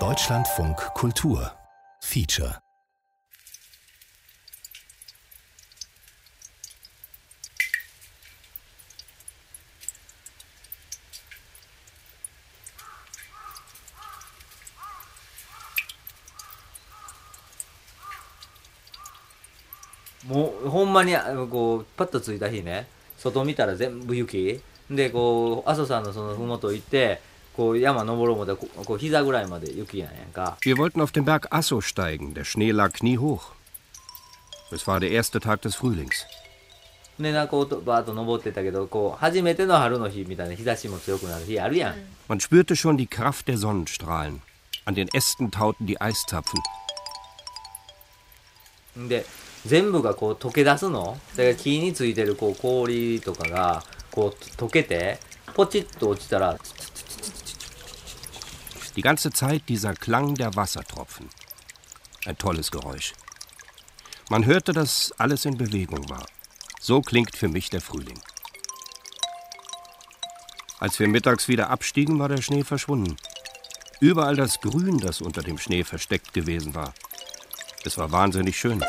Deutschlandfunk Kultur. Feature. もうほんまにこうパッと着いた日ね外見たら全部雪。でこう阿蘇山のその麓行って こう山登ろう思ったらここう膝ぐらいまで雪やねんか Wir wollten auf den Berg Asso steigen. Der Schnee lag kniehoch. Es war der erste Tag des Frühlings. でなこうとバーッと登ってたけどこう初めての春の日みたいな日差しも強くなる日あるやん、 Man spürte schon die Kraft der Sonnenstrahlen. An den Ästen tauten die Eiszapfen. で全部がこう溶け出すのだから木についてるこう氷とかがこう溶けてポチッと落ちたら Die ganze Zeit dieser Klang der Wassertropfen. Ein tolles Geräusch. Man hörte, dass alles in Bewegung war. So klingt für mich der Frühling. Als wir mittags wieder abstiegen, war der Schnee verschwunden. Überall das Grün, das unter dem Schnee versteckt gewesen war. Es war wahnsinnig schön.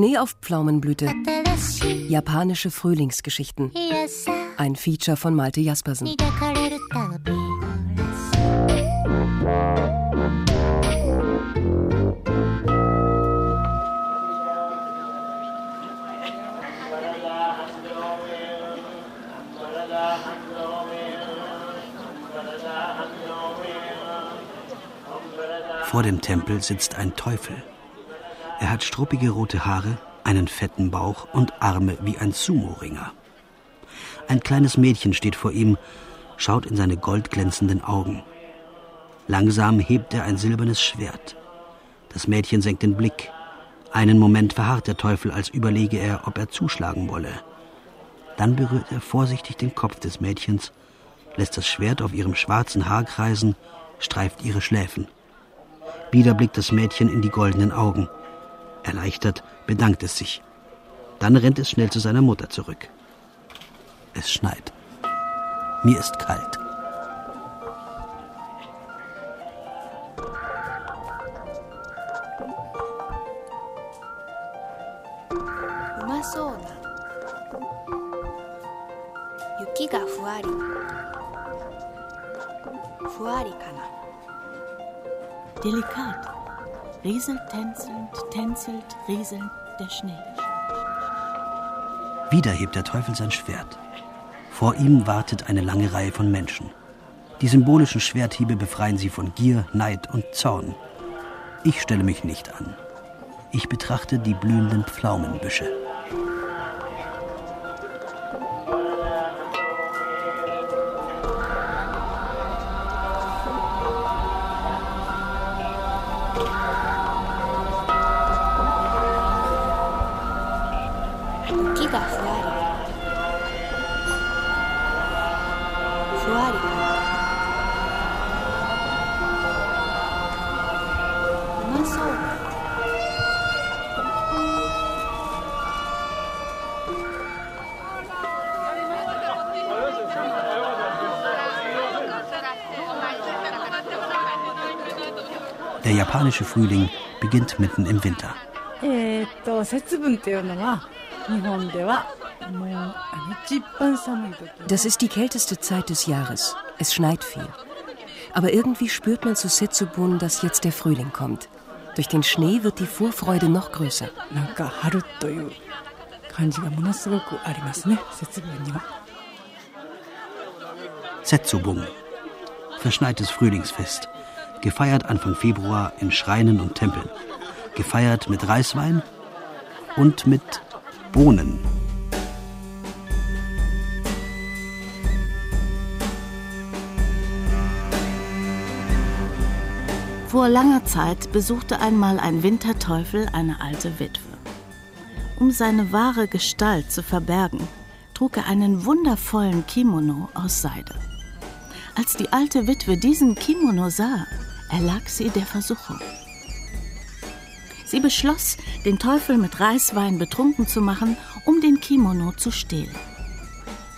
Schnee auf Pflaumenblüte. Japanische Frühlingsgeschichten. Ein Feature von Malte Jaspersen. Vor dem Tempel sitzt ein Teufel. Er hat struppige rote Haare, einen fetten Bauch und Arme wie ein Sumo-Ringer. Ein kleines Mädchen steht vor ihm, schaut in seine goldglänzenden Augen. Langsam hebt er ein silbernes Schwert. Das Mädchen senkt den Blick. Einen Moment verharrt der Teufel, als überlege er, ob er zuschlagen wolle. Dann berührt er vorsichtig den Kopf des Mädchens, lässt das Schwert auf ihrem schwarzen Haar kreisen, streift ihre Schläfen. Wieder blickt das Mädchen in die goldenen Augen. Erleichtert bedankt es sich. Dann rennt es schnell zu seiner Mutter zurück. Es schneit. Mir ist kalt. Delikat. Rieselt tänzelnd, tänzelt, rieselnd der Schnee. Wieder hebt der Teufel sein Schwert. Vor ihm wartet eine lange Reihe von Menschen. Die symbolischen Schwerthiebe befreien sie von Gier, Neid und Zorn. Ich stelle mich nicht an. Ich betrachte die blühenden Pflaumenbüsche. japanische Frühling beginnt mitten im Winter. Das ist die kälteste Zeit des Jahres. Es schneit viel. Aber irgendwie spürt man zu Setsubun, dass jetzt der Frühling kommt. Durch den Schnee wird die Vorfreude noch größer. Setsubun. Verschneites Frühlingsfest. Gefeiert Anfang Februar in Schreinen und Tempeln. Gefeiert mit Reiswein und mit Bohnen. Vor langer Zeit besuchte einmal ein Winterteufel eine alte Witwe. Um seine wahre Gestalt zu verbergen, trug er einen wundervollen Kimono aus Seide. Als die alte Witwe diesen Kimono sah, erlag sie der Versuchung. Sie beschloss, den Teufel mit Reiswein betrunken zu machen, um den Kimono zu stehlen.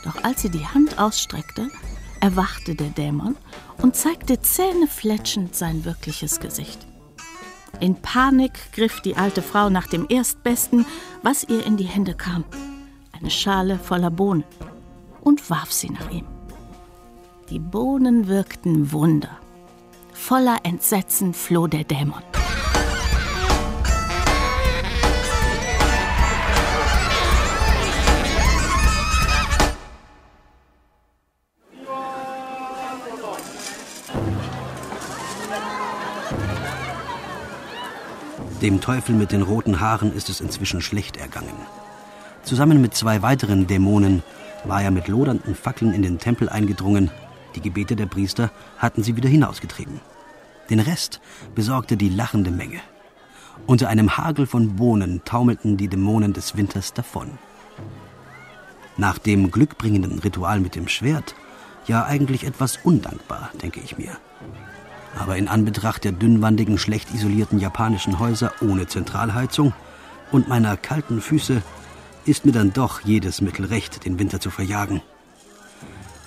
Doch als sie die Hand ausstreckte, erwachte der Dämon und zeigte zähnefletschend sein wirkliches Gesicht. In Panik griff die alte Frau nach dem Erstbesten, was ihr in die Hände kam. Eine Schale voller Bohnen. Und warf sie nach ihm. Die Bohnen wirkten Wunder. Voller Entsetzen floh der Dämon. Dem Teufel mit den roten Haaren ist es inzwischen schlecht ergangen. Zusammen mit zwei weiteren Dämonen war er mit lodernden Fackeln in den Tempel eingedrungen. Die Gebete der Priester hatten sie wieder hinausgetrieben. Den Rest besorgte die lachende Menge. Unter einem Hagel von Bohnen taumelten die Dämonen des Winters davon. Nach dem glückbringenden Ritual mit dem Schwert, ja eigentlich etwas undankbar, denke ich mir. Aber in Anbetracht der dünnwandigen, schlecht isolierten japanischen Häuser ohne Zentralheizung und meiner kalten Füße ist mir dann doch jedes Mittel recht, den Winter zu verjagen.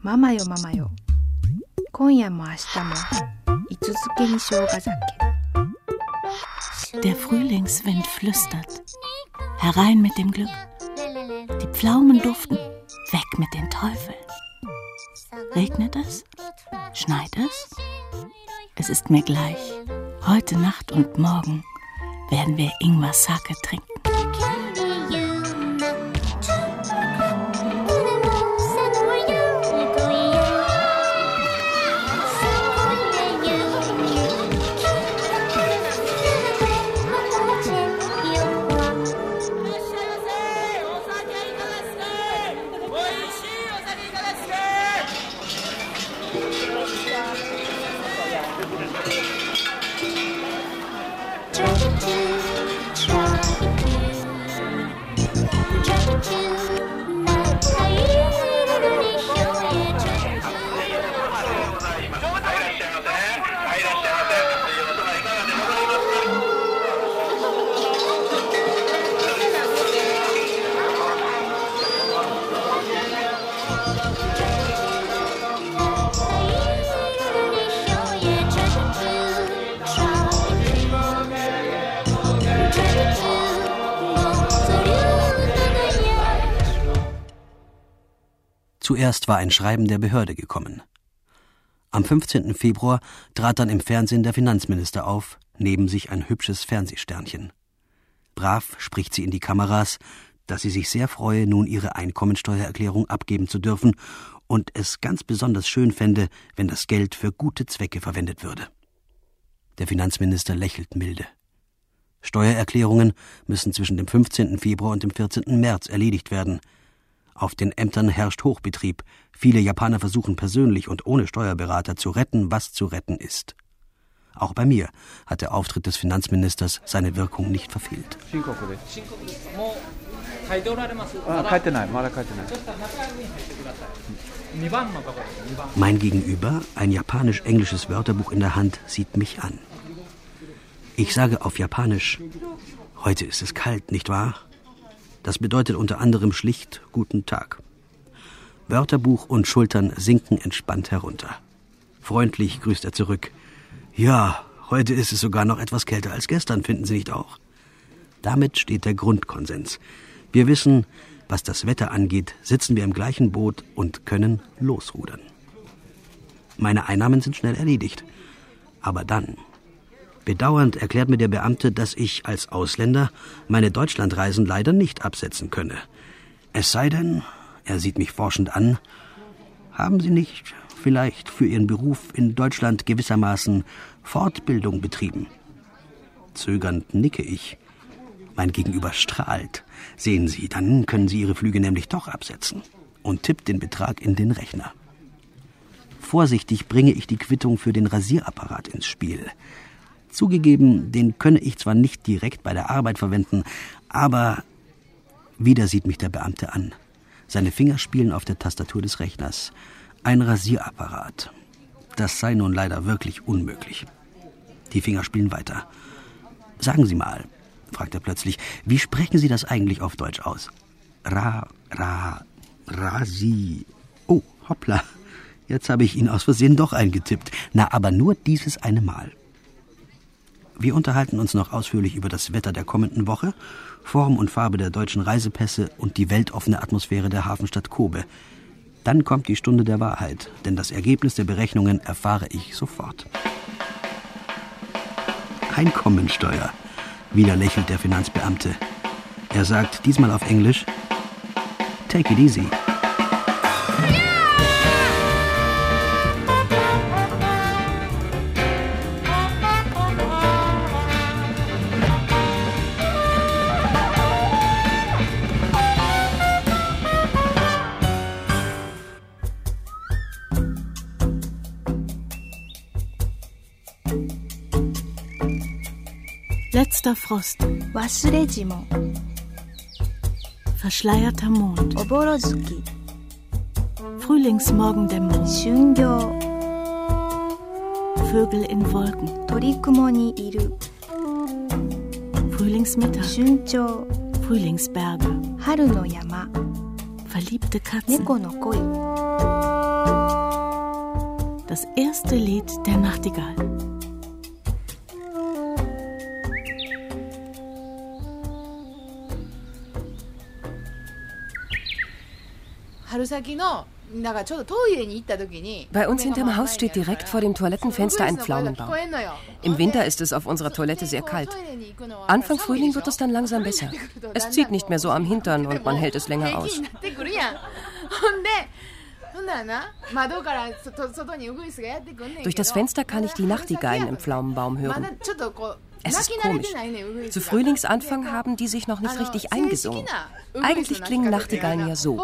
ママよママよ今夜も明日もいつ漬けに生姜酒 Der Frühlingswind flüstert. Herein mit dem Glück. Die Pflaumen duften. Weg mit den Teufeln. Regnet es? Schneit es? Es ist mir gleich. Heute Nacht und morgen werden wir Ingwer Sake trinken. Zuerst war ein Schreiben der Behörde gekommen. Am 15. Februar trat dann im Fernsehen der Finanzminister auf, neben sich ein hübsches Fernsehsternchen. Brav spricht sie in die Kameras, dass sie sich sehr freue, nun ihre Einkommensteuererklärung abgeben zu dürfen und es ganz besonders schön fände, wenn das Geld für gute Zwecke verwendet würde. Der Finanzminister lächelt milde. Steuererklärungen müssen zwischen dem 15. Februar und dem 14. März erledigt werden. Auf den Ämtern herrscht Hochbetrieb. Viele Japaner versuchen persönlich und ohne Steuerberater zu retten, was zu retten ist. Auch bei mir hat der Auftritt des Finanzministers seine Wirkung nicht verfehlt. Mein Gegenüber, ein japanisch-englisches Wörterbuch in der Hand, sieht mich an. Ich sage auf Japanisch, heute ist es kalt, nicht wahr? Das bedeutet unter anderem schlicht guten Tag. Wörterbuch und Schultern sinken entspannt herunter. Freundlich grüßt er zurück. Ja, heute ist es sogar noch etwas kälter als gestern, finden Sie nicht auch? Damit steht der Grundkonsens. Wir wissen, was das Wetter angeht, sitzen wir im gleichen Boot und können losrudern. Meine Einnahmen sind schnell erledigt. Aber dann Bedauernd erklärt mir der Beamte, dass ich als Ausländer meine Deutschlandreisen leider nicht absetzen könne. Es sei denn, er sieht mich forschend an, haben Sie nicht vielleicht für Ihren Beruf in Deutschland gewissermaßen Fortbildung betrieben? Zögernd nicke ich. Mein Gegenüber strahlt. Sehen Sie, dann können Sie Ihre Flüge nämlich doch absetzen und tippt den Betrag in den Rechner. Vorsichtig bringe ich die Quittung für den Rasierapparat ins Spiel. Zugegeben, den könne ich zwar nicht direkt bei der Arbeit verwenden, aber wieder sieht mich der Beamte an. Seine Finger spielen auf der Tastatur des Rechners. Ein Rasierapparat. Das sei nun leider wirklich unmöglich. Die Finger spielen weiter. Sagen Sie mal, fragt er plötzlich, wie sprechen Sie das eigentlich auf Deutsch aus? Ra, ra, rasi. Oh, hoppla. Jetzt habe ich ihn aus Versehen doch eingetippt. Na, aber nur dieses eine Mal. Wir unterhalten uns noch ausführlich über das Wetter der kommenden Woche, Form und Farbe der deutschen Reisepässe und die weltoffene Atmosphäre der Hafenstadt Kobe. Dann kommt die Stunde der Wahrheit, denn das Ergebnis der Berechnungen erfahre ich sofort. Einkommensteuer. Wieder lächelt der Finanzbeamte. Er sagt diesmal auf Englisch: Take it easy. Letzter Frost. Wasurejimon. Verschleierter Mond. Oborozuki. Frühlingsmorgendämmerung. Shungyo. Vögel in Wolken. Torikumo ni iru. Frühlingsmittag. Shunchou. Frühlingsberge. Haru no yama. Verliebte Katzen. Neko no koi. Das erste Lied der Nachtigall. Bei uns hinterm Haus steht direkt vor dem Toilettenfenster ein Pflaumenbaum. Im Winter ist es auf unserer Toilette sehr kalt. Anfang Frühling wird es dann langsam besser. Es zieht nicht mehr so am Hintern und man hält es länger aus. Durch das Fenster kann ich die Nachtigallen im Pflaumenbaum hören. Es ist komisch. Zu Frühlingsanfang haben die sich noch nicht richtig eingesungen. Eigentlich klingen Nachtigallen ja so.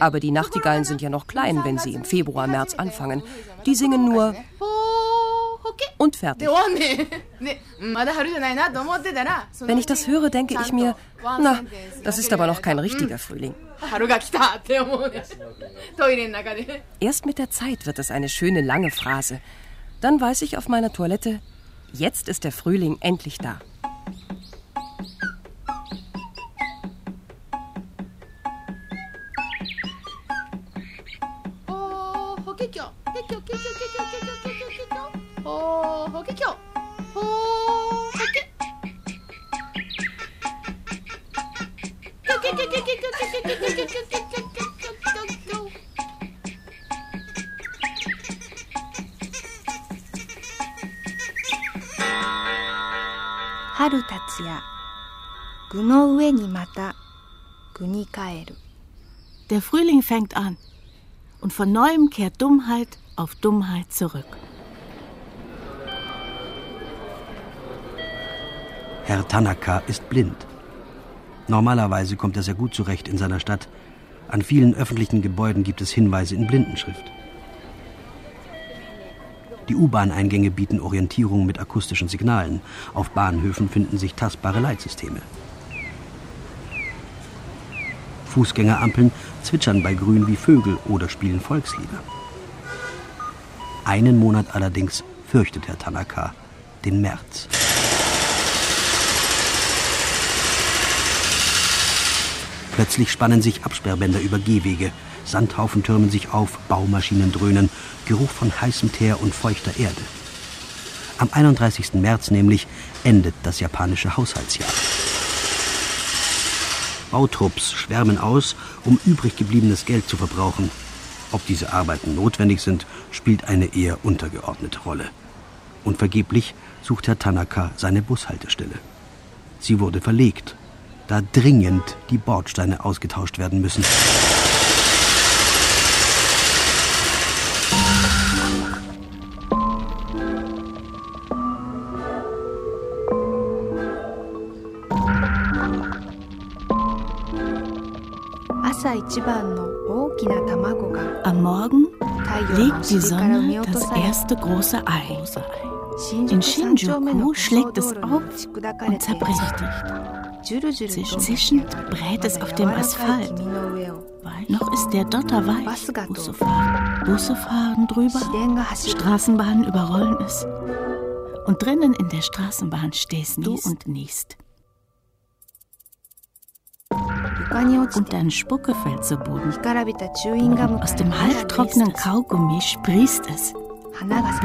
Aber die Nachtigallen sind ja noch klein, wenn sie im Februar, März anfangen. Die singen nur und fertig. Wenn ich das höre, denke ich mir, na, das ist aber noch kein richtiger Frühling. Erst mit der Zeit wird es eine schöne lange Phrase. Dann weiß ich auf meiner Toilette, jetzt ist der Frühling endlich da. Frühling fängt an und von neuem kehrt Dummheit auf Dummheit zurück. Herr Tanaka ist blind. Normalerweise kommt er sehr gut zurecht in seiner Stadt. An vielen öffentlichen Gebäuden gibt es Hinweise in Blindenschrift. Die U-Bahn-Eingänge bieten Orientierung mit akustischen Signalen. Auf Bahnhöfen finden sich tastbare Leitsysteme. Fußgängerampeln zwitschern bei Grün wie Vögel oder spielen Volkslieder. Einen Monat allerdings fürchtet Herr Tanaka, den März. Plötzlich spannen sich Absperrbänder über Gehwege. Sandhaufen türmen sich auf, Baumaschinen dröhnen, Geruch von heißem Teer und feuchter Erde. Am 31. März nämlich endet das japanische Haushaltsjahr. Bautrupps schwärmen aus, um übrig gebliebenes Geld zu verbrauchen. Ob diese Arbeiten notwendig sind, spielt eine eher untergeordnete Rolle. Und vergeblich sucht Herr Tanaka seine Bushaltestelle. Sie wurde verlegt, da dringend die Bordsteine ausgetauscht werden müssen. Am Morgen legt die Sonne das erste große Ei. In Shinjuku schlägt es auf und zerbricht. Zischend brät es auf dem Asphalt. Noch ist der Dotter weich. Busse fahren, Busse fahren drüber, Straßenbahnen überrollen es. Und drinnen in der Straßenbahn stehst du und niest. Und dein Spucke fällt zu Boden. Aus dem halbtrockenen Kaugummi sprießt es.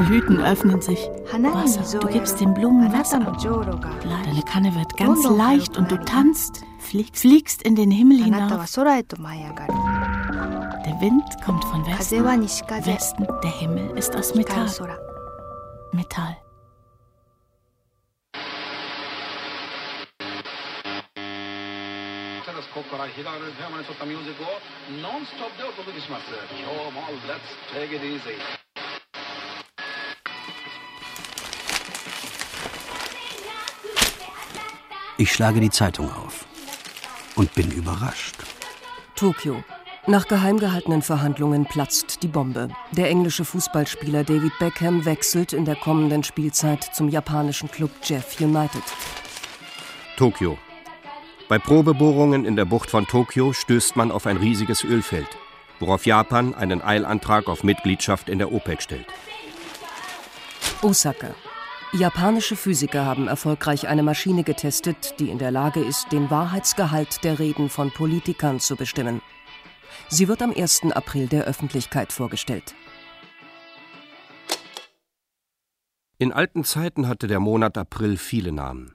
Blüten öffnen sich. Wasser. Du gibst den Blumen Wasser. Deine Kanne wird ganz leicht und du tanzt, fliegst, fliegst in den Himmel hinauf. Der Wind kommt von Westen. Westen. Der Himmel ist aus Metall. Metall. ここから平原富山に撮ったミュージックをノンストップでお届けします今日も Let's take it easy Ich schlage die Zeitung auf und bin überrascht. Tokio. Nach geheim gehaltenen Verhandlungen platzt die Bombe. Der englische Fußballspieler David Beckham wechselt in der kommenden Spielzeit zum japanischen Club Jeff United. Tokio. bei Probebohrungen in der Bucht von Tokio stößt man auf ein riesiges Ölfeld, worauf Japan einen Eilantrag auf Mitgliedschaft in der OPEC stellt. Osaka. Japanische Physiker haben erfolgreich eine Maschine getestet, die in der Lage ist, den Wahrheitsgehalt der Reden von Politikern zu bestimmen. Sie wird am 1. April der Öffentlichkeit vorgestellt. In alten Zeiten hatte der Monat April viele Namen.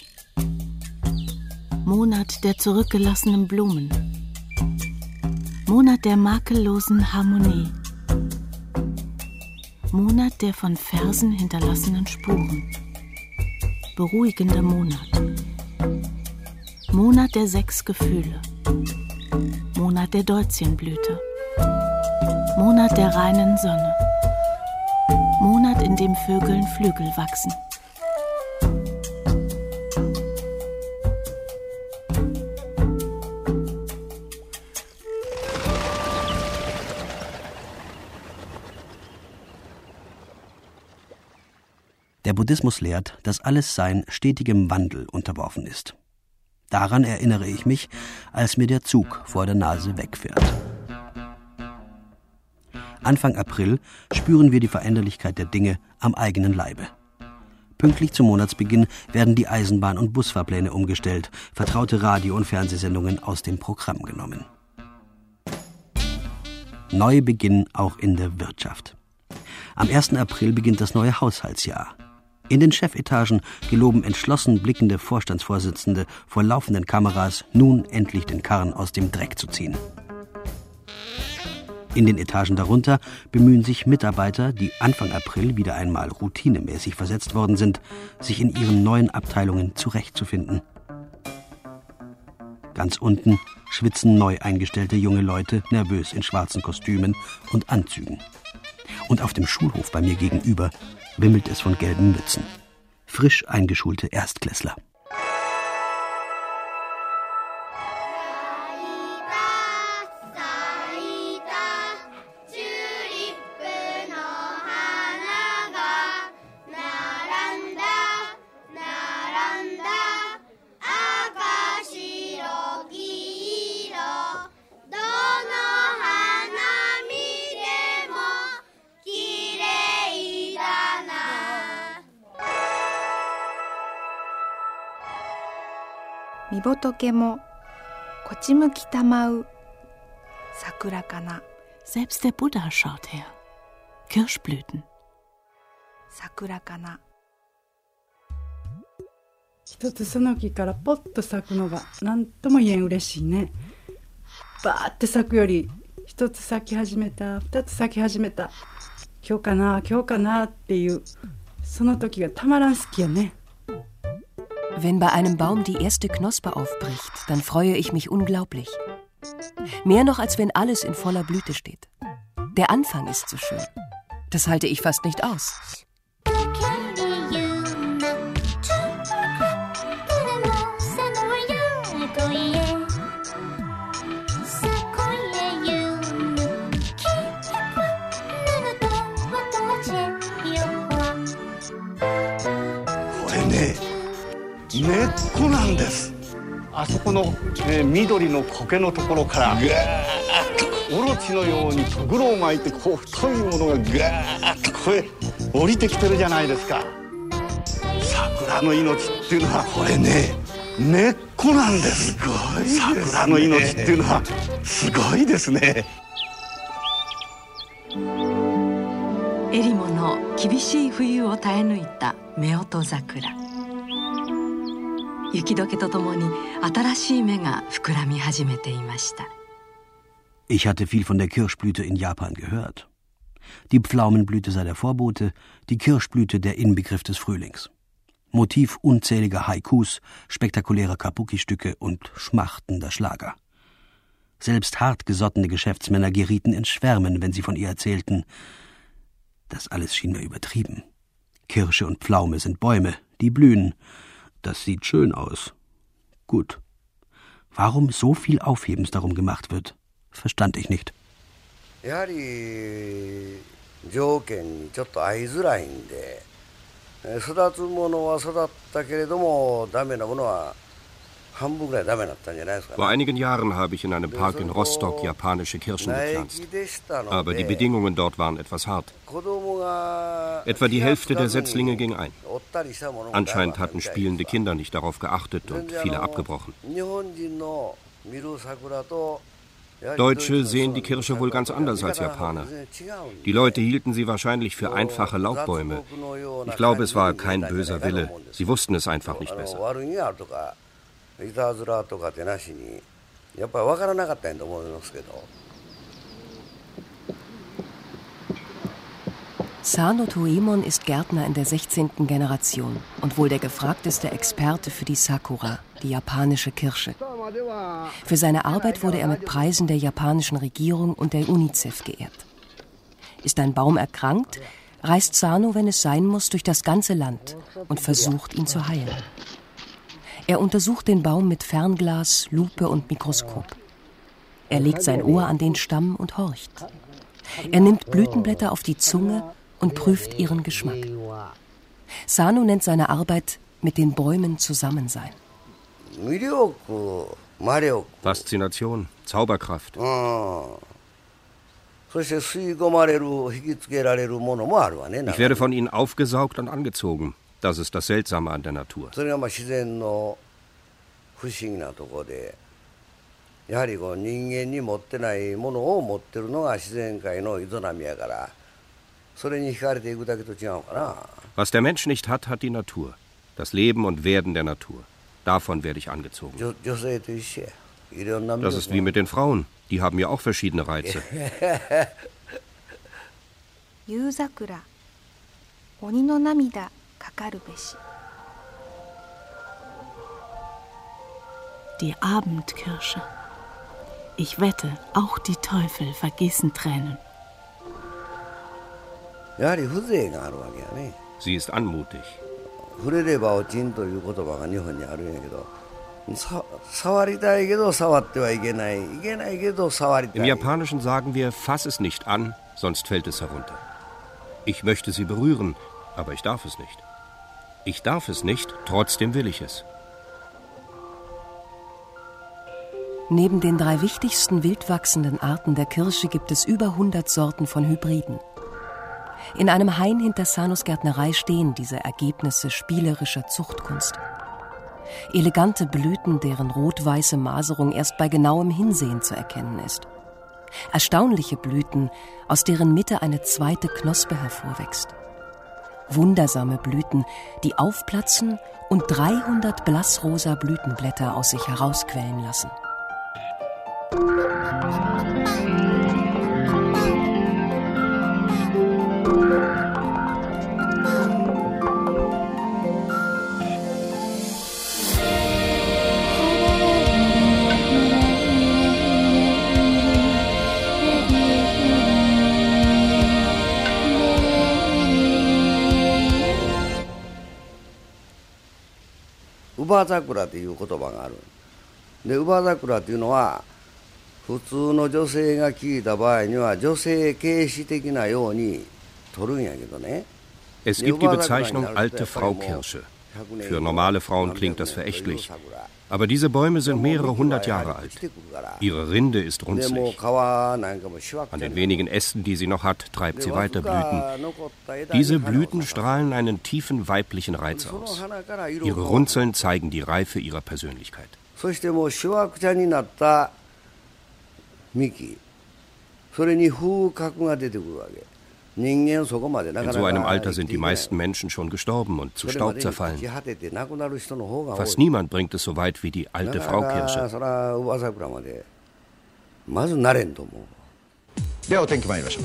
Monat der zurückgelassenen Blumen. Monat der makellosen Harmonie. Monat der von Versen hinterlassenen Spuren. Beruhigender Monat. Monat der sechs Gefühle. Monat der Deutzienblüte. Monat der reinen Sonne. Monat, in dem Vögeln Flügel wachsen. Buddhismus lehrt, dass alles Sein stetigem Wandel unterworfen ist. Daran erinnere ich mich, als mir der Zug vor der Nase wegfährt. Anfang April spüren wir die Veränderlichkeit der Dinge am eigenen Leibe. Pünktlich zum Monatsbeginn werden die Eisenbahn- und Busfahrpläne umgestellt, vertraute Radio- und Fernsehsendungen aus dem Programm genommen. Neubeginn auch in der Wirtschaft. Am 1. April beginnt das neue Haushaltsjahr. In den Chefetagen geloben entschlossen blickende Vorstandsvorsitzende vor laufenden Kameras nun endlich den Karren aus dem Dreck zu ziehen. In den Etagen darunter bemühen sich Mitarbeiter, die Anfang April wieder einmal routinemäßig versetzt worden sind, sich in ihren neuen Abteilungen zurechtzufinden. Ganz unten schwitzen neu eingestellte junge Leute nervös in schwarzen Kostümen und Anzügen. Und auf dem Schulhof bei mir gegenüber wimmelt es von gelben Mützen. Frisch eingeschulte Erstklässler. 見仏もこち向きたまう桜かな。Selbst der Buddha schaut her. Kirschblüten. 桜かな。一つその木からポッと咲くのが何とも言えん嬉しいね。バーって咲くより一つ咲き始めた二つ咲き始めた。今日かな今日かなっていうその時がたまらん好きやね Wenn bei einem Baum die erste Knospe aufbricht, dann freue ich mich unglaublich. Mehr noch, als wenn alles in voller Blüte steht. Der Anfang ist so schön. Das halte ich fast nicht aus. なんです。あそこの、えー、緑の苔のところからぐーっとオロチのようにとぐろを巻いてこう太いものがぐーっとここへ降りてきてるじゃないですか。桜の命っていうのはこれね根っこなんです。すごいです、ね、桜の命っていうのはすごいですね。エリモの厳しい冬を耐え抜いた夫婦桜。雪解けとともに新しい芽が膨らみ始めていました。Ich hatte viel von der Kirschblüte in Japan gehört. Die Pflaumenblüte sei der Vorbote, die Kirschblüte der Inbegriff des Frühlings. Motiv unzähliger Haikus, spektakulärer Kabuki-Stücke und schmachtender Schlager. Selbst hartgesottene Geschäftsmänner gerieten in Schwärmen, wenn sie von ihr erzählten. Das alles schien mir übertrieben. Kirsche und Pflaume sind Bäume, die blühen, das sieht schön aus. Gut. Warum so viel Aufhebens darum gemacht wird, verstand ich nicht. やはり条件にちょっと合いづらいんで育つものは育ったけれどもダメなものは vor einigen Jahren habe ich in einem Park in Rostock japanische Kirschen gepflanzt. Aber die Bedingungen dort waren etwas hart. Etwa die Hälfte der Setzlinge ging ein. Anscheinend hatten spielende Kinder nicht darauf geachtet und viele abgebrochen. Deutsche sehen die Kirsche wohl ganz anders als Japaner. Die Leute hielten sie wahrscheinlich für einfache Laubbäume. Ich glaube, es war kein böser Wille. Sie wussten es einfach nicht besser. いたずらとかってなしにやっぱり分からなかったんやと思いますけど。Sano Toemon ist Gärtner in der 16. Generation und wohl der gefragteste Experte für die Sakura, die japanische Kirsche. Für seine Arbeit wurde er mit Preisen der japanischen Regierung und der UNICEF geehrt. Ist ein Baum erkrankt, reist Sano, wenn es sein muss, durch das ganze Land und versucht, ihn zu heilen. Er untersucht den Baum mit Fernglas, Lupe und Mikroskop. Er legt sein Ohr an den Stamm und horcht. Er nimmt Blütenblätter auf die Zunge und prüft ihren Geschmack. Sano nennt seine Arbeit mit den Bäumen zusammen sein. Faszination, Zauberkraft. Ich werde von ihnen aufgesaugt und angezogen. Das ist das Seltsame an der Natur. Was der Mensch nicht hat, hat die Natur. Das Leben und Werden der Natur. Davon werde ich angezogen. Das ist wie mit den Frauen. Die haben ja auch verschiedene Reize. Yuzakura. Oni. かかるべし Die Abendkirsche. Ich wette, auch die Teufel vergießen Tränen. Sie ist anmutig. Im Japanischen sagen wir, fass es nicht an, sonst fällt es herunter. Ich möchte sie berühren, aber ich darf es nicht. Ich darf es nicht, trotzdem will ich es. Neben den drei wichtigsten wildwachsenden Arten der Kirsche gibt es über 100 Sorten von Hybriden. In einem Hain hinter Sanos Gärtnerei stehen diese Ergebnisse spielerischer Zuchtkunst. Elegante Blüten, deren rot-weiße Maserung erst bei genauem Hinsehen zu erkennen ist. Erstaunliche Blüten, aus deren Mitte eine zweite Knospe hervorwächst. Wundersame Blüten, die aufplatzen und 300 blassrosa Blütenblätter aus sich herausquellen lassen.「乳母桜」という言葉があるで乳母桜というのは普通の女性が聞いた場合には女性軽視的なように取るんやけどね Es gibt die Bezeichnung alte Frau Kirsche. Für normale Frauen klingt das verächtlich. Aber diese Bäume sind mehrere hundert Jahre alt. Ihre Rinde ist runzlig. An den wenigen Ästen, die sie noch hat, treibt sie weiter Blüten. Diese Blüten strahlen einen tiefen weiblichen Reiz aus. Ihre Runzeln zeigen die Reife ihrer Persönlichkeit. それに風格が出てくるわけ。 In so einem Alter sind die meisten Menschen schon gestorben und zu Staub zerfallen. Fast niemand bringt es so weit wie die alte Frau Kirsche. ではお天気参りましょう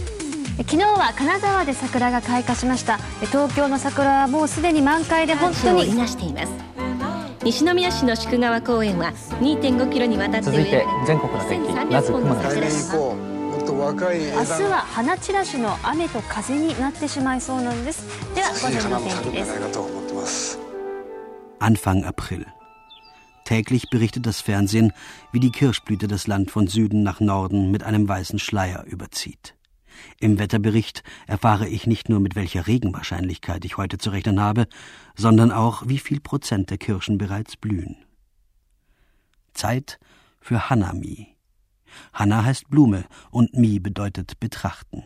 昨日は金沢で桜が開花しました東京の桜はもうすでに満開で本当にいなしています西宮市の宿川公園は2.5キロにわたって続いて全国の天気まず雲の若い明日は花散らしの雨と風になってしまいそうなんですでは午前の天気です Anfang April. Täglich berichtet das Fernsehen, wie die Kirschblüte das Land von Süden nach Norden mit einem weißen Schleier überzieht. Im Wetterbericht erfahre ich nicht nur, mit welcher Regenwahrscheinlichkeit ich heute zu rechnen habe, sondern auch, wie viel Prozent der Kirschen bereits blühen. Zeit für Hanami, Hanna heißt Blume und Mi bedeutet betrachten.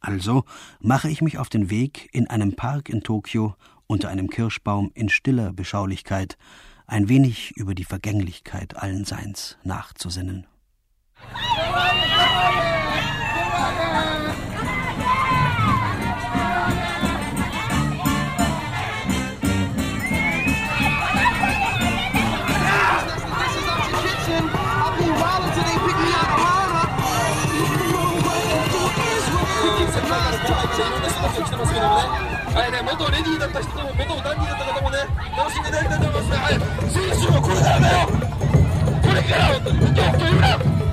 Also mache ich mich auf den Weg in einem Park in Tokio unter einem Kirschbaum in stiller Beschaulichkeit, ein wenig über die Vergänglichkeit allen Seins nachzusinnen. どもね、はいね、元レディーだった人とも、元ダンディーだった方もね、楽しんでいただきたいと思いますね。はい、選手のこれからだよこれから、本当に、今日、今日、今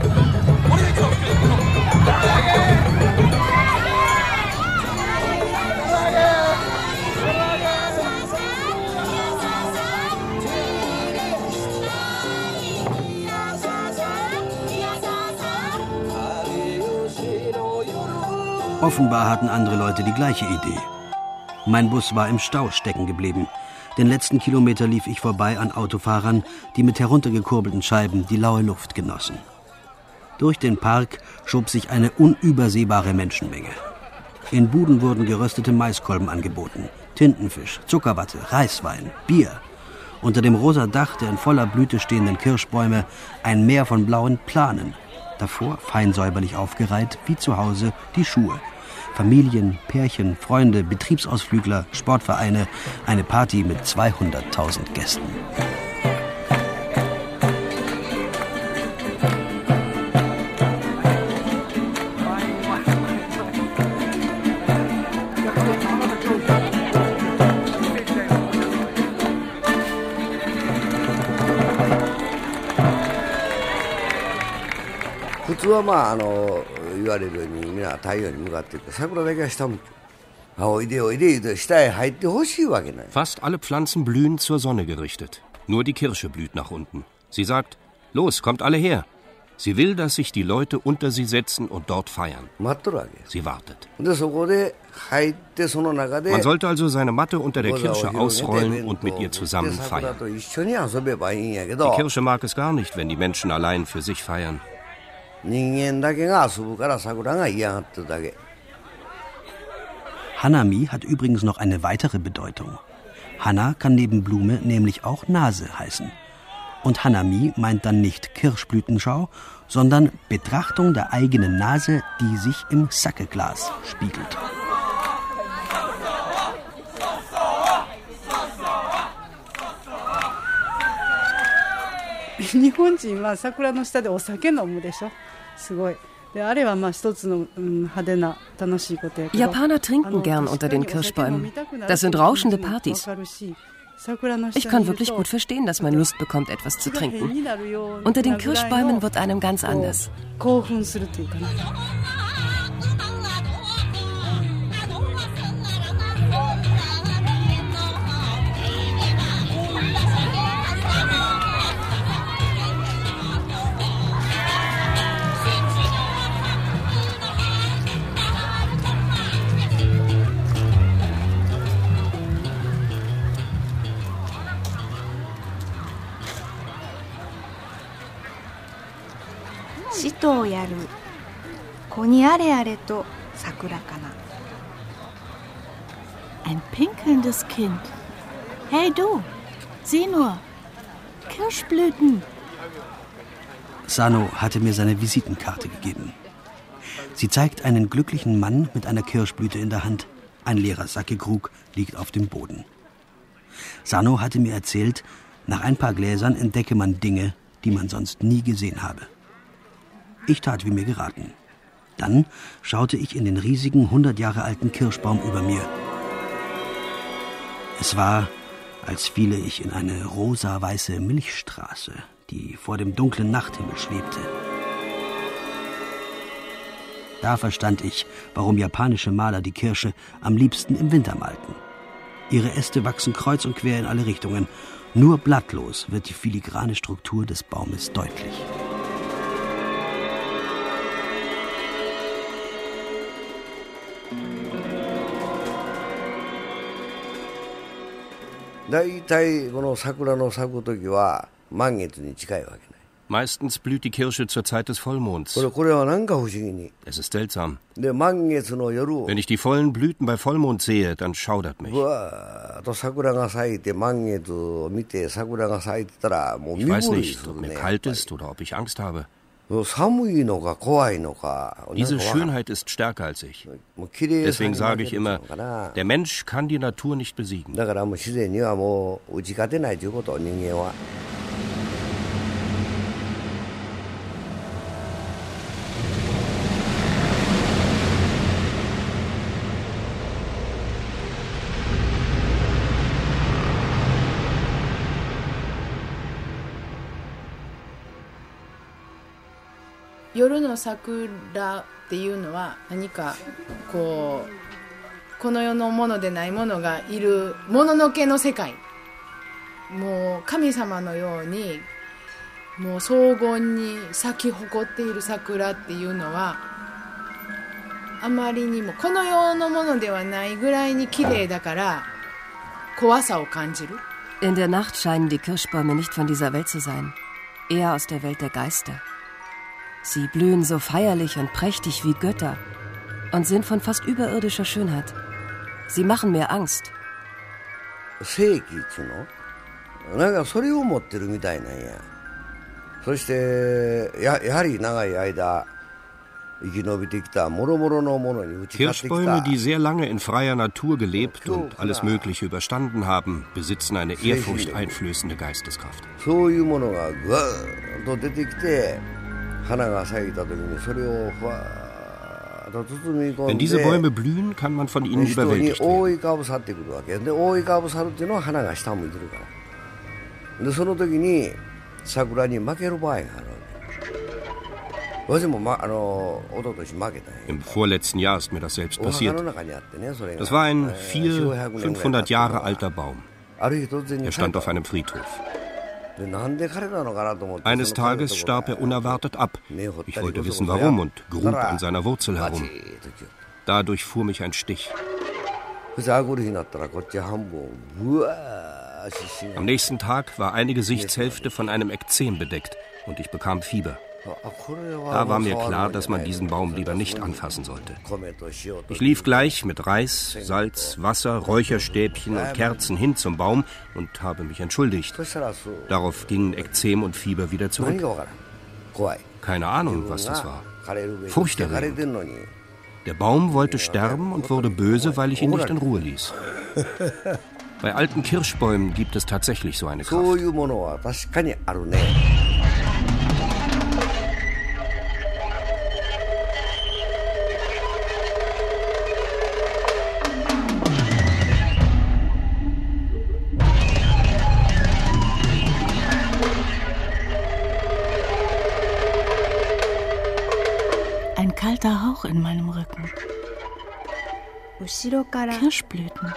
Offenbar hatten andere Leute die gleiche Idee. Mein Bus war im Stau stecken geblieben. Den letzten Kilometer lief ich vorbei an Autofahrern, die mit heruntergekurbelten Scheiben die laue Luft genossen. Durch den Park schob sich eine unübersehbare Menschenmenge. In Buden wurden geröstete Maiskolben angeboten, Tintenfisch, Zuckerwatte, Reiswein, Bier. Unter dem rosa Dach der in voller Blüte stehenden Kirschbäume ein Meer von blauen Planen. Davor, fein säuberlich aufgereiht, wie zu Hause, die Schuhe, Familien, Pärchen, Freunde, Betriebsausflügler, Sportvereine, eine Party mit 200.000 Gästen. 普 言われるように皆太陽に向かっていって桜だけは下向く。おいでおいで言うと下へ入ってほしいわけない。Fast alle Pflanzen blühen zur Sonne gerichtet. Nur die Kirsche blüht nach unten. Sie sagt, los, kommt alle her. Sie will, dass sich die Leute unter sie setzen und dort feiern. Sie wartet. Man sollte also seine Matte unter der Kirsche ausrollen und mit ihr zusammen feiern. Die Kirsche mag es gar nicht, wenn die Menschen allein für sich feiern. 人間だけが遊ぶから桜が嫌がってるだけ。Hanami hat übrigens noch eine weitere Bedeutung. Hanna kann neben Blume nämlich auch Nase heißen. Und Hanami meint dann nicht Kirschblütenschau, sondern Betrachtung der eigenen Nase, die sich im Sackeglas spiegelt. 日本人は桜の下でお酒飲むでしょすごい Japaner trinken gern unter den Kirschbäumen. Das sind rauschende Partys. Ich kann wirklich gut verstehen, dass man Lust bekommt, etwas zu trinken. Unter den Kirschbäumen wird einem ganz anders. とをやる子にあれあれと桜かな Ein pinkelndes Kind. Hey du, sieh nur, Kirschblüten. Sano hatte mir seine Visitenkarte gegeben. Sie zeigt einen glücklichen Mann mit einer Kirschblüte in der Hand. Ein leerer Sackekrug liegt auf dem Boden. Sano hatte mir erzählt, nach ein paar Gläsern entdecke man Dinge, die man sonst nie gesehen habe. Ich tat, wie mir geraten. Dann schaute ich in den riesigen, hundert Jahre alten Kirschbaum über mir. Es war, als fiele ich in eine rosa-weiße Milchstraße, die vor dem dunklen Nachthimmel schwebte. Da verstand ich, warum japanische Maler die Kirsche am liebsten im Winter malten. Ihre Äste wachsen kreuz und quer in alle Richtungen. Nur blattlos wird die filigrane Struktur des Baumes deutlich. 大体この桜の咲く時は満月に近いわけね。Meistens blüht die Kirsche zur Zeit des Vollmonds. Es ist seltsam. Wenn ich die vollen Blüten bei Vollmond sehe, dann schaudert mich. Ich weiß nicht, ob mir kalt ist oder ob ich Angst habe. Diese Schönheit ist stärker als ich. Deswegen sage ich immer, der Mensch kann die Natur nicht besiegen. 夜の桜っていうのは何かこうこの世のものでないものがいるもののけの世界もう神様のようにもう荘厳に咲き誇っている桜っていうのはあまりにもこの世のものではないぐらいに綺麗だから怖さを感じる。In der Nacht scheinen die Kirschbäume nicht von dieser Welt zu sein, eher aus der Welt der Geister. Sie blühen so feierlich und prächtig wie Götter und sind von fast überirdischer Schönheit. Sie machen mir Angst. 正気っつうのなんかそれを持ってるみたいなんやそしてややはり長い間 Kirschbäume, die sehr lange in freier Natur gelebt und alles Mögliche überstanden haben, besitzen eine ehrfurchteinflößende Geisteskraft. Wenn diese Bäume blühen, kann man von ihnen überwältigt werden. Im vorletzten Jahr ist mir das selbst passiert. Das war ein 400, 500 Jahre alter Baum. Er stand auf einem Friedhof. Eines Tages starb er unerwartet ab. Ich wollte wissen, warum und grub an seiner Wurzel herum. Dadurch fuhr mich ein Stich. Am nächsten Tag war eine Gesichtshälfte von einem Ekzem bedeckt und ich bekam Fieber. Da war mir klar, dass man diesen Baum lieber nicht anfassen sollte. Ich lief gleich mit Reis, Salz, Wasser, Räucherstäbchen und Kerzen hin zum Baum und habe mich entschuldigt. Darauf gingen Ekzem und Fieber wieder zurück. Keine Ahnung, was das war. Furchterregend. Der Baum wollte sterben und wurde böse, weil ich ihn nicht in Ruhe ließ. Bei alten Kirschbäumen gibt es tatsächlich so eine Kraft. in meinem Rücken. Kirschblüten.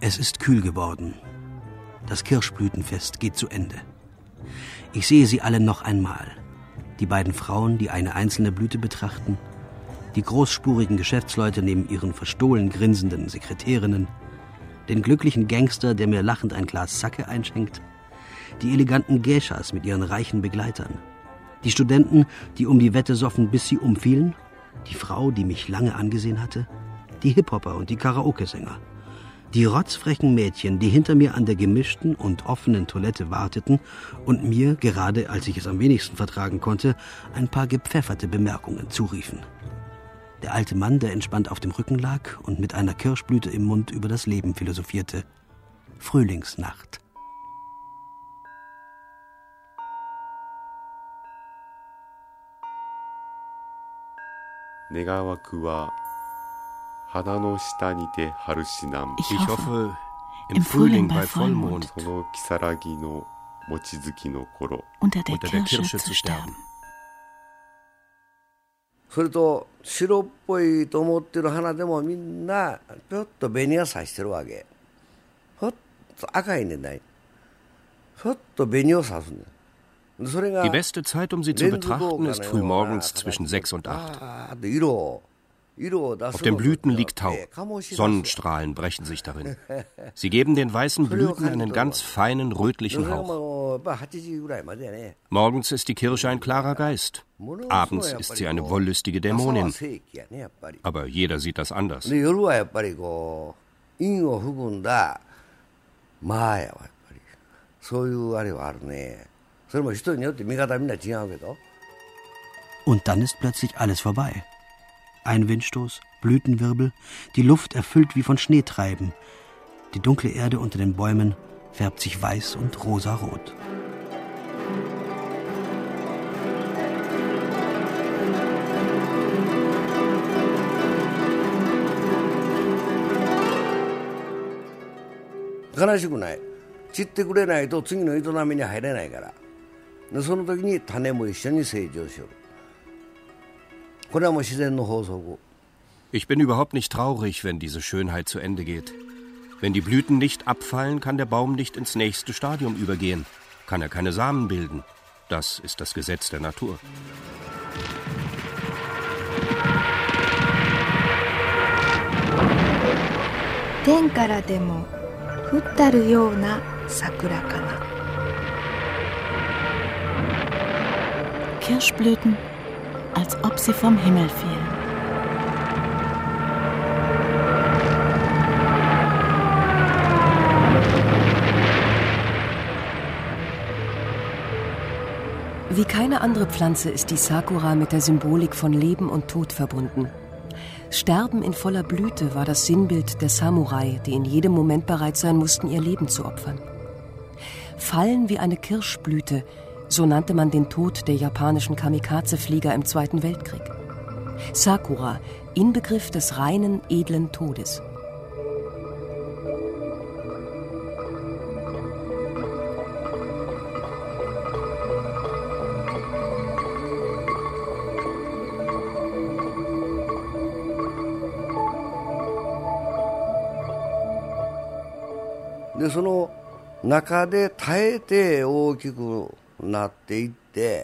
Es ist kühl geworden. Das Kirschblütenfest geht zu Ende. Ich sehe sie alle noch einmal. Die beiden Frauen, die eine einzelne Blüte betrachten die großspurigen Geschäftsleute neben ihren verstohlen grinsenden Sekretärinnen, den glücklichen Gangster, der mir lachend ein Glas Sake einschenkt, die eleganten Geishas mit ihren reichen Begleitern, die Studenten, die um die Wette soffen, bis sie umfielen, die Frau, die mich lange angesehen hatte, die Hip-Hopper und die Karaoke-Sänger, die rotzfrechen Mädchen, die hinter mir an der gemischten und offenen Toilette warteten und mir, gerade als ich es am wenigsten vertragen konnte, ein paar gepfefferte Bemerkungen zuriefen. Der alte Mann, der entspannt auf dem Rücken lag und mit einer Kirschblüte im Mund über das Leben philosophierte. Frühlingsnacht. Ich hoffe, im Frühling bei Vollmond unter der Kirsche zu sterben. それと白っぽいと思ってる花でもみんなぴょっと紅がさしてるわけふっと赤いねないふっと紅をさすね Die beste Zeit, um sie zu betrachten, ist frühmorgens zwischen sechs und acht. Auf den Blüten liegt Tau. Sonnenstrahlen brechen sich darin. Sie geben den weißen Blüten einen ganz feinen rötlichen Hauch. Morgens ist die Kirsche ein klarer Geist. Abends ist sie eine wollüstige Dämonin. Aber jeder sieht das anders. Und dann ist plötzlich alles vorbei. Ein Windstoß, Blütenwirbel, die Luft erfüllt wie von Schneetreiben. Die dunkle Erde unter den Bäumen färbt sich weiß und rosarot. Nicht 散ってくれないと次の営みに入れないからその時に種も一緒に成長しよる ich bin überhaupt nicht traurig, wenn diese Schönheit zu Ende geht. Wenn die Blüten nicht abfallen, kann der Baum nicht ins nächste Stadium übergehen, kann er keine Samen bilden. Das ist das Gesetz der Natur. Kirschblüten als ob sie vom Himmel fielen. Wie keine andere Pflanze ist die Sakura mit der Symbolik von Leben und Tod verbunden. Sterben in voller Blüte war das Sinnbild der Samurai, die in jedem Moment bereit sein mussten, ihr Leben zu opfern. Fallen wie eine Kirschblüte so nannte man den Tod der japanischen Kamikaze-Flieger im Zweiten Weltkrieg. Sakura, Inbegriff des reinen, edlen Todes. De その中で耐えて大きく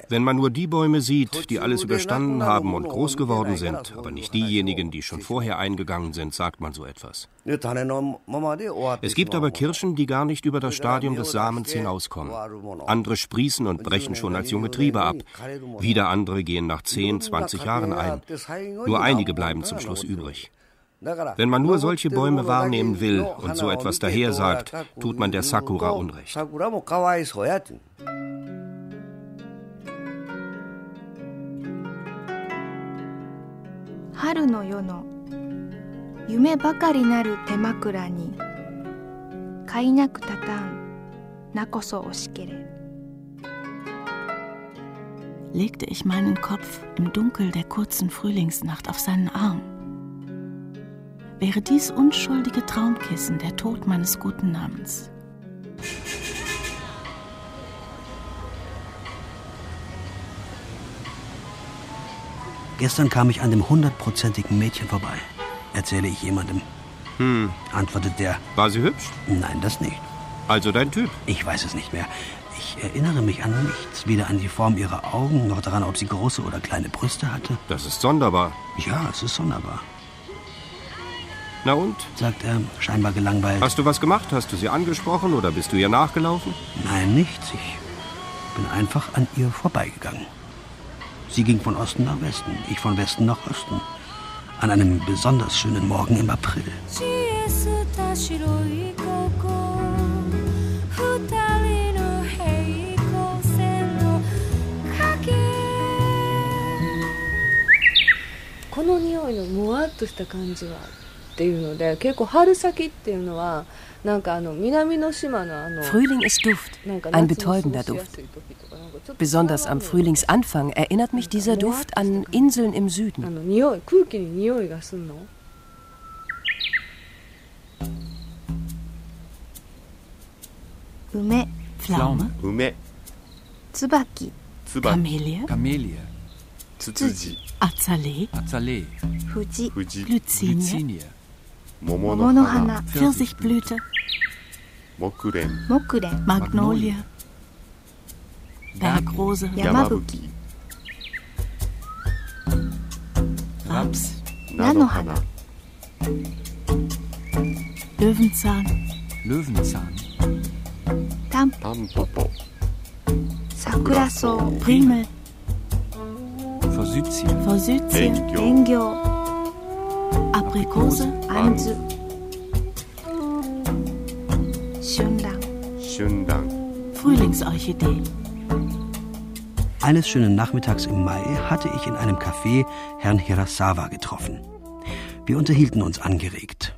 wenn man nur die Bäume sieht, die alles überstanden haben und groß geworden sind, aber nicht diejenigen, die schon vorher eingegangen sind, sagt man so etwas. Es gibt aber Kirschen, die gar nicht über das Stadium des Samens hinauskommen. Andere sprießen und brechen schon als junge Triebe ab. Wieder andere gehen nach 10, 20 Jahren ein. Nur einige bleiben zum Schluss übrig. Wenn man nur solche Bäume wahrnehmen will und so etwas daher sagt, tut man der Sakura Unrecht. 春の夜の夢ばかりなる手枕に飼いなくたたんなこそ惜しけれ legte ich meinen Kopf im Dunkel der kurzen Frühlingsnacht auf seinen Arm. Wäre dies unschuldige Traumkissen der Tod meines guten Namens. Gestern kam ich an dem hundertprozentigen Mädchen vorbei. Erzähle ich jemandem. Hm. Antwortet der. War sie hübsch? Nein, das nicht. Also dein Typ? Ich weiß es nicht mehr. Ich erinnere mich an nichts. Weder an die Form ihrer Augen, noch daran, ob sie große oder kleine Brüste hatte. Das ist sonderbar. Ja, es ist sonderbar. Na und? sagt er, scheinbar gelangweilt. Hast du was gemacht? Hast du sie angesprochen oder bist du ihr nachgelaufen? Nein, nichts. Ich bin einfach an ihr vorbeigegangen. Sie ging von Osten nach Westen, ich von Westen nach Osten. An einem besonders schönen Morgen im April. この匂いのもわっとした感じは っていうので結構春先っていうのは Frühling ist Duft, ein betäubender Duft. Besonders am Frühlingsanfang erinnert mich dieser Duft an Inseln im Süden. Ume, Pflaume, Ume, Tsubaki, Kamelie, Kamelie, Tsuji, Azalee, Azalee, Fuji, Glycinie, Glycinie, Momonohana, Pfirsichblüte, Mokuren, Mokuren, Magnolie, Bergrose, Yamabuki, Raps, Nanohana, Löwenzahn, Löwenzahn, Tampopo, Sakuraso, Primel, Forsythie, Forsythie, Engyo, Aprikose, Anzu, Shunran, Shundan. Frühlingsorchidee. Eines schönen Nachmittags im Mai hatte ich in einem Café Herrn Hirasawa getroffen. Wir unterhielten uns angeregt.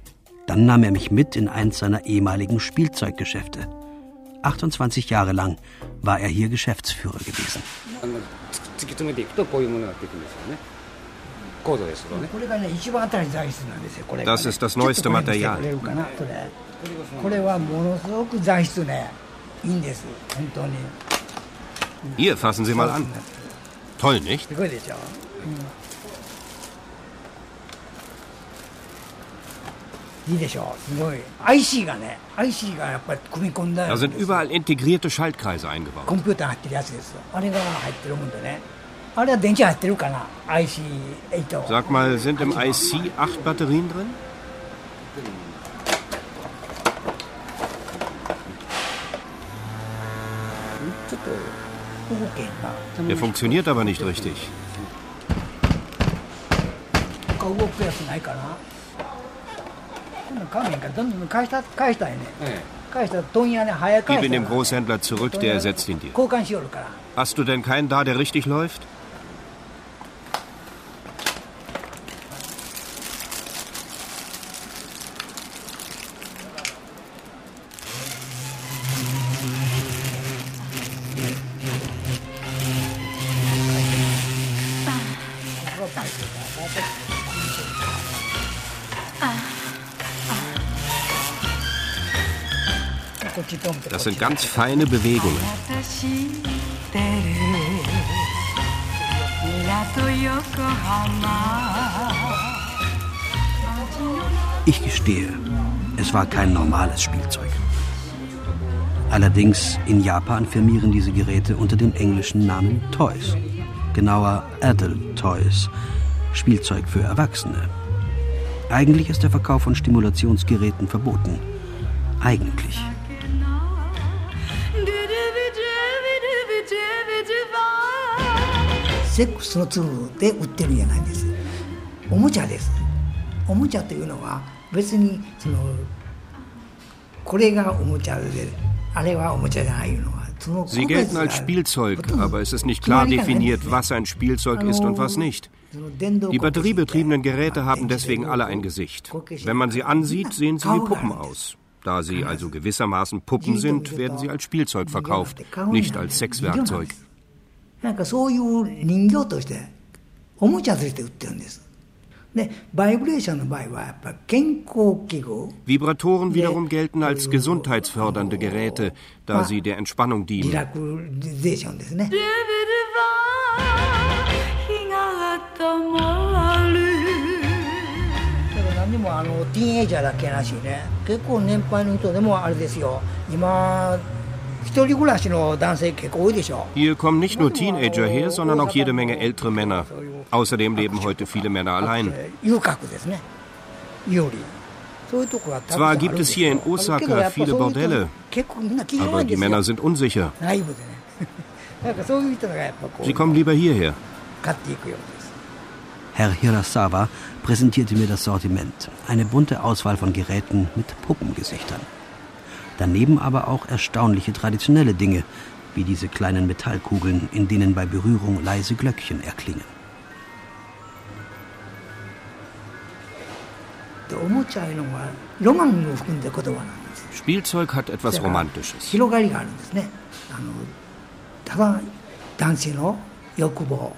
Dann nahm er mich mit in eins seiner ehemaligen Spielzeuggeschäfte. 28 Jahre lang war er hier Geschäftsführer gewesen. Das ist das neueste Material. Hier, fassen Sie mal an. Toll, nicht? Da sind überall integrierte Schaltkreise eingebaut. Sag mal, sind im IC acht Batterien drin? Der funktioniert aber nicht richtig. Gib ihn dem Großhändler zurück, der ersetzt ihn dir. Hast du denn keinen da, der richtig läuft? Das sind ganz feine Bewegungen. Ich gestehe, es war kein normales Spielzeug. Allerdings in Japan firmieren diese Geräte unter dem englischen Namen Toys. Genauer Adult Toys, Spielzeug für Erwachsene. Eigentlich ist der Verkauf von Stimulationsgeräten verboten. Eigentlich. セックスのツールで売ってるんじゃないんですおもちゃですおもちゃというのは別にそのこれがおもちゃであれはおもちゃじゃないのは Sie gelten als Spielzeug, aber es ist nicht klar definiert, was ein Spielzeug ist und was nicht. Die batteriebetriebenen Geräte haben deswegen alle ein Gesicht. Wenn man sie ansieht, sehen sie wie Puppen aus. Da sie also gewissermaßen Puppen sind, werden sie als Spielzeug verkauft, nicht als Sexwerkzeug. なんかそういう人形としておもちゃとして売ってるんです。でバイブレーションの場合はやっぱ健康器具。Vibratoren wiederum gelten als gesundheitsfördernde Geräte, da sie der Entspannung dienen. リラクゼーションですね。何もあのティーンエイジャーだけなしね。結構年配の人でもあれですよ。今 Hier kommen nicht nur Teenager her, sondern auch jede Menge ältere Männer. Außerdem leben heute viele Männer allein. Zwar gibt es hier in Osaka viele Bordelle, aber die Männer sind unsicher. Sie kommen lieber hierher. Herr Hirasawa präsentierte mir das Sortiment, eine bunte Auswahl von Geräten mit Puppengesichtern daneben aber auch erstaunliche traditionelle Dinge, wie diese kleinen Metallkugeln, in denen bei Berührung leise Glöckchen erklingen. Spielzeug hat etwas Romantisches.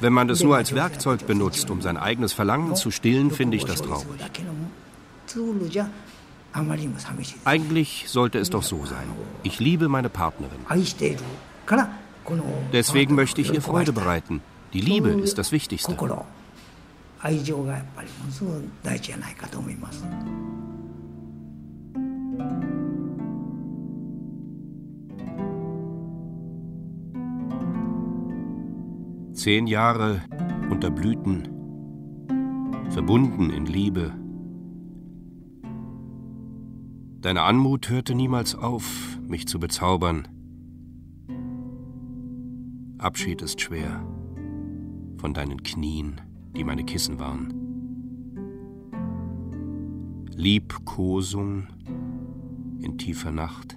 Wenn man es nur als Werkzeug benutzt, um sein eigenes Verlangen zu stillen, finde ich das traurig. Eigentlich sollte es doch so sein. Ich liebe meine Partnerin. Deswegen möchte ich ihr Freude bereiten. Die Liebe ist das Wichtigste. Zehn Jahre unter Blüten, verbunden in Liebe Deine Anmut hörte niemals auf, mich zu bezaubern. Abschied ist schwer von deinen Knien, die meine Kissen waren. Liebkosung in tiefer Nacht.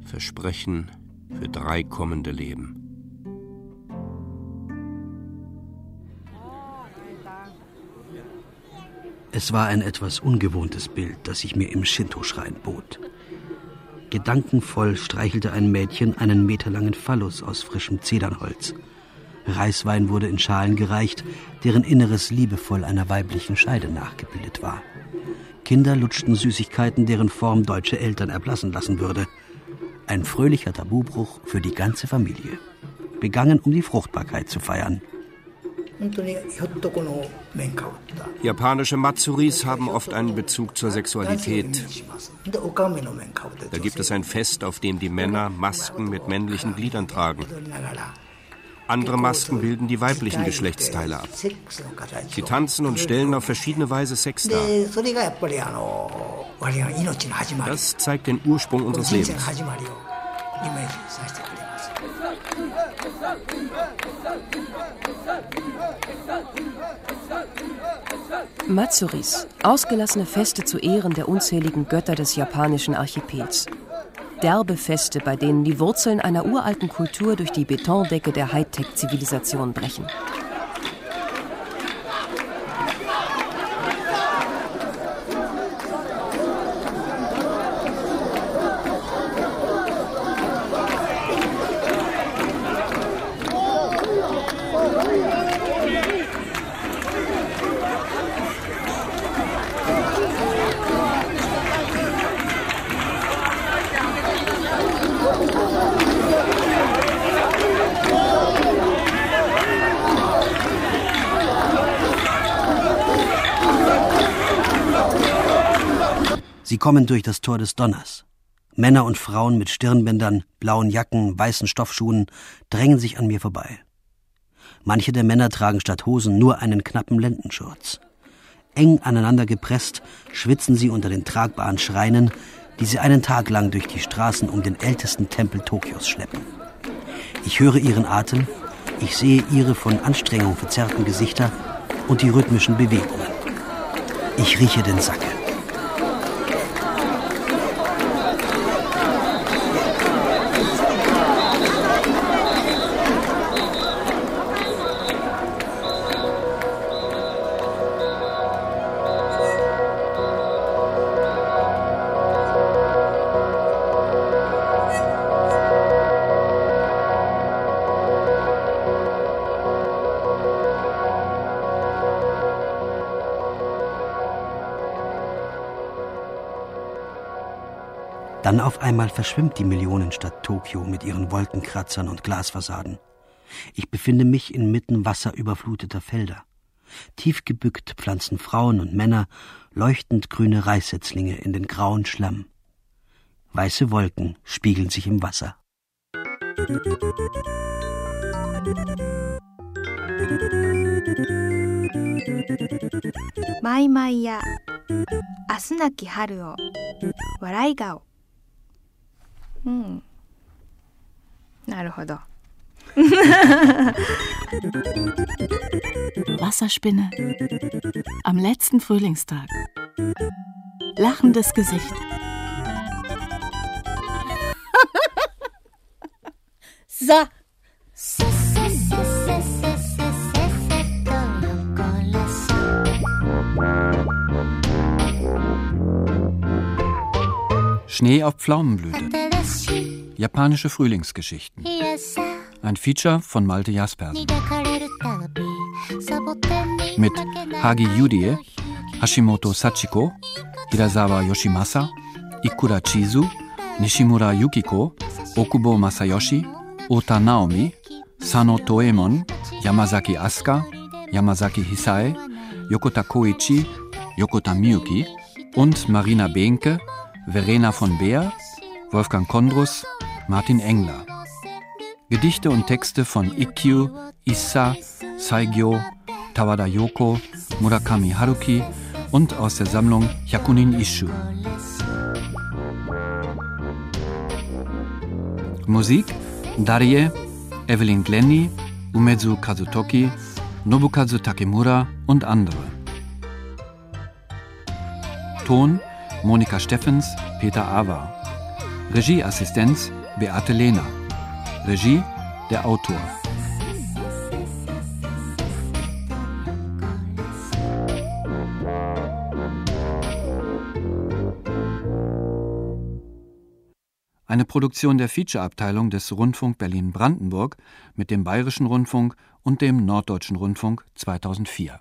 Versprechen für drei kommende Leben. Es war ein etwas ungewohntes Bild, das sich mir im Shinto-Schrein bot. Gedankenvoll streichelte ein Mädchen einen meterlangen Phallus aus frischem Zedernholz. Reiswein wurde in Schalen gereicht, deren Inneres liebevoll einer weiblichen Scheide nachgebildet war. Kinder lutschten Süßigkeiten, deren Form deutsche Eltern erblassen lassen würde. Ein fröhlicher Tabubruch für die ganze Familie. Begangen, um die Fruchtbarkeit zu feiern. Japanische Matsuris haben oft einen Bezug zur Sexualität. Da gibt es ein Fest, auf dem die Männer Masken mit männlichen Gliedern tragen. Andere Masken bilden die weiblichen Geschlechtsteile ab. Sie tanzen und stellen auf verschiedene Weise Sex dar. Das zeigt den Ursprung unseres Lebens. Matsuris, ausgelassene Feste zu Ehren der unzähligen Götter des japanischen Archipels. Derbe Feste, bei denen die Wurzeln einer uralten Kultur durch die Betondecke der Hightech-Zivilisation brechen. Kommen durch das Tor des Donners. Männer und Frauen mit Stirnbändern, blauen Jacken, weißen Stoffschuhen drängen sich an mir vorbei. Manche der Männer tragen statt Hosen nur einen knappen Lendenschurz. Eng aneinander gepresst schwitzen sie unter den tragbaren Schreinen, die sie einen Tag lang durch die Straßen um den ältesten Tempel Tokios schleppen. Ich höre ihren Atem, ich sehe ihre von Anstrengung verzerrten Gesichter und die rhythmischen Bewegungen. Ich rieche den Sacke. Dann auf einmal verschwimmt die Millionenstadt Tokio mit ihren Wolkenkratzern und Glasfassaden. Ich befinde mich inmitten wasserüberfluteter Felder. Tief gebückt pflanzen Frauen und Männer leuchtend grüne Reissetzlinge in den grauen Schlamm. Weiße Wolken spiegeln sich im Wasser. Mai Mai ya, asunaki haru o, warai gao. うん。なるほど。Wasserspinne. Am letzten Frühlingstag. Lachendes Gesicht. so. Schnee auf Pflaumenblüte. Japanische Frühlingsgeschichten. Ein Feature von Malte Jaspersen. Mit Hagi Yudie, Hashimoto Sachiko, Hirasawa Yoshimasa, Ikura Chizu, Nishimura Yukiko, Okubo Masayoshi, Ota Naomi, Sano Toemon, Yamazaki Asuka, Yamazaki Hisae, Yokota Koichi, Yokota Miyuki und Marina Behnke, Verena von Beer, Wolfgang Kondrus, Martin Engler. Gedichte und Texte von Ikkyu, Issa, Saigyo, Tawada Yoko, Murakami Haruki und aus der Sammlung Hyakunin Ishu. Musik Darie, Evelyn Glenny, Umezu Kazutoki, Nobukazu Takemura und andere. Ton Monika Steffens, Peter Awa. Regieassistenz Beate Lehner. Regie der Autor. Eine Produktion der Feature-Abteilung des Rundfunk Berlin-Brandenburg mit dem Bayerischen Rundfunk und dem Norddeutschen Rundfunk 2004